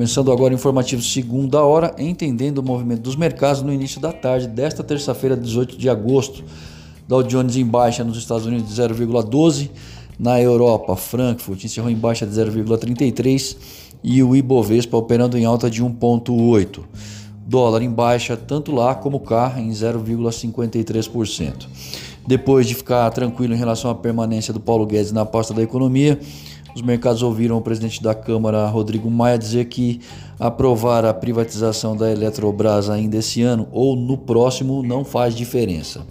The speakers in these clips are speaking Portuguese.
Começando agora o informativo segunda hora, entendendo o movimento dos mercados no início da tarde desta terça-feira, 18 de agosto. Dow Jones em baixa nos Estados Unidos de 0,12, na Europa, Frankfurt encerrou em baixa de 0,33 e o Ibovespa operando em alta de 1,8. Dólar em baixa tanto lá como cá em 0,53%. Depois de ficar tranquilo em relação à permanência do Paulo Guedes na pasta da economia, os mercados ouviram o presidente da Câmara, Rodrigo Maia, dizer que aprovar a privatização da Eletrobras ainda esse ano ou no próximo não faz diferença.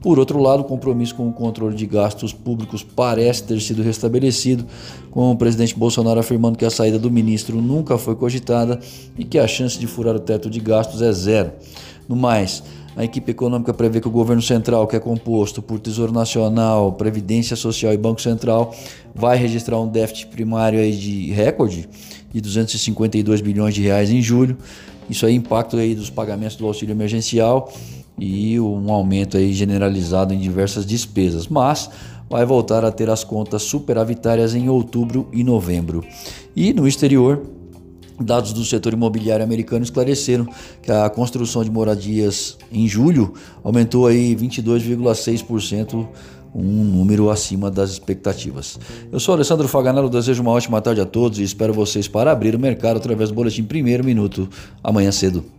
Por outro lado, o compromisso com o controle de gastos públicos parece ter sido restabelecido, com o presidente Bolsonaro afirmando que a saída do ministro nunca foi cogitada e que a chance de furar o teto de gastos é zero. No mais, a equipe econômica prevê que o governo central, que é composto por Tesouro Nacional, Previdência Social e Banco Central, vai registrar um déficit primário aí de recorde de 252 bilhões de reais em julho. Isso aí impacto aí dos pagamentos do auxílio emergencial e um aumento aí generalizado em diversas despesas, mas vai voltar a ter as contas superavitárias em outubro e novembro. E no exterior, Dados do setor imobiliário americano esclareceram que a construção de moradias em julho aumentou aí 22,6%, um número acima das expectativas. Eu sou Alessandro Faganello, desejo uma ótima tarde a todos e espero vocês para abrir o mercado através do boletim Primeiro Minuto amanhã cedo.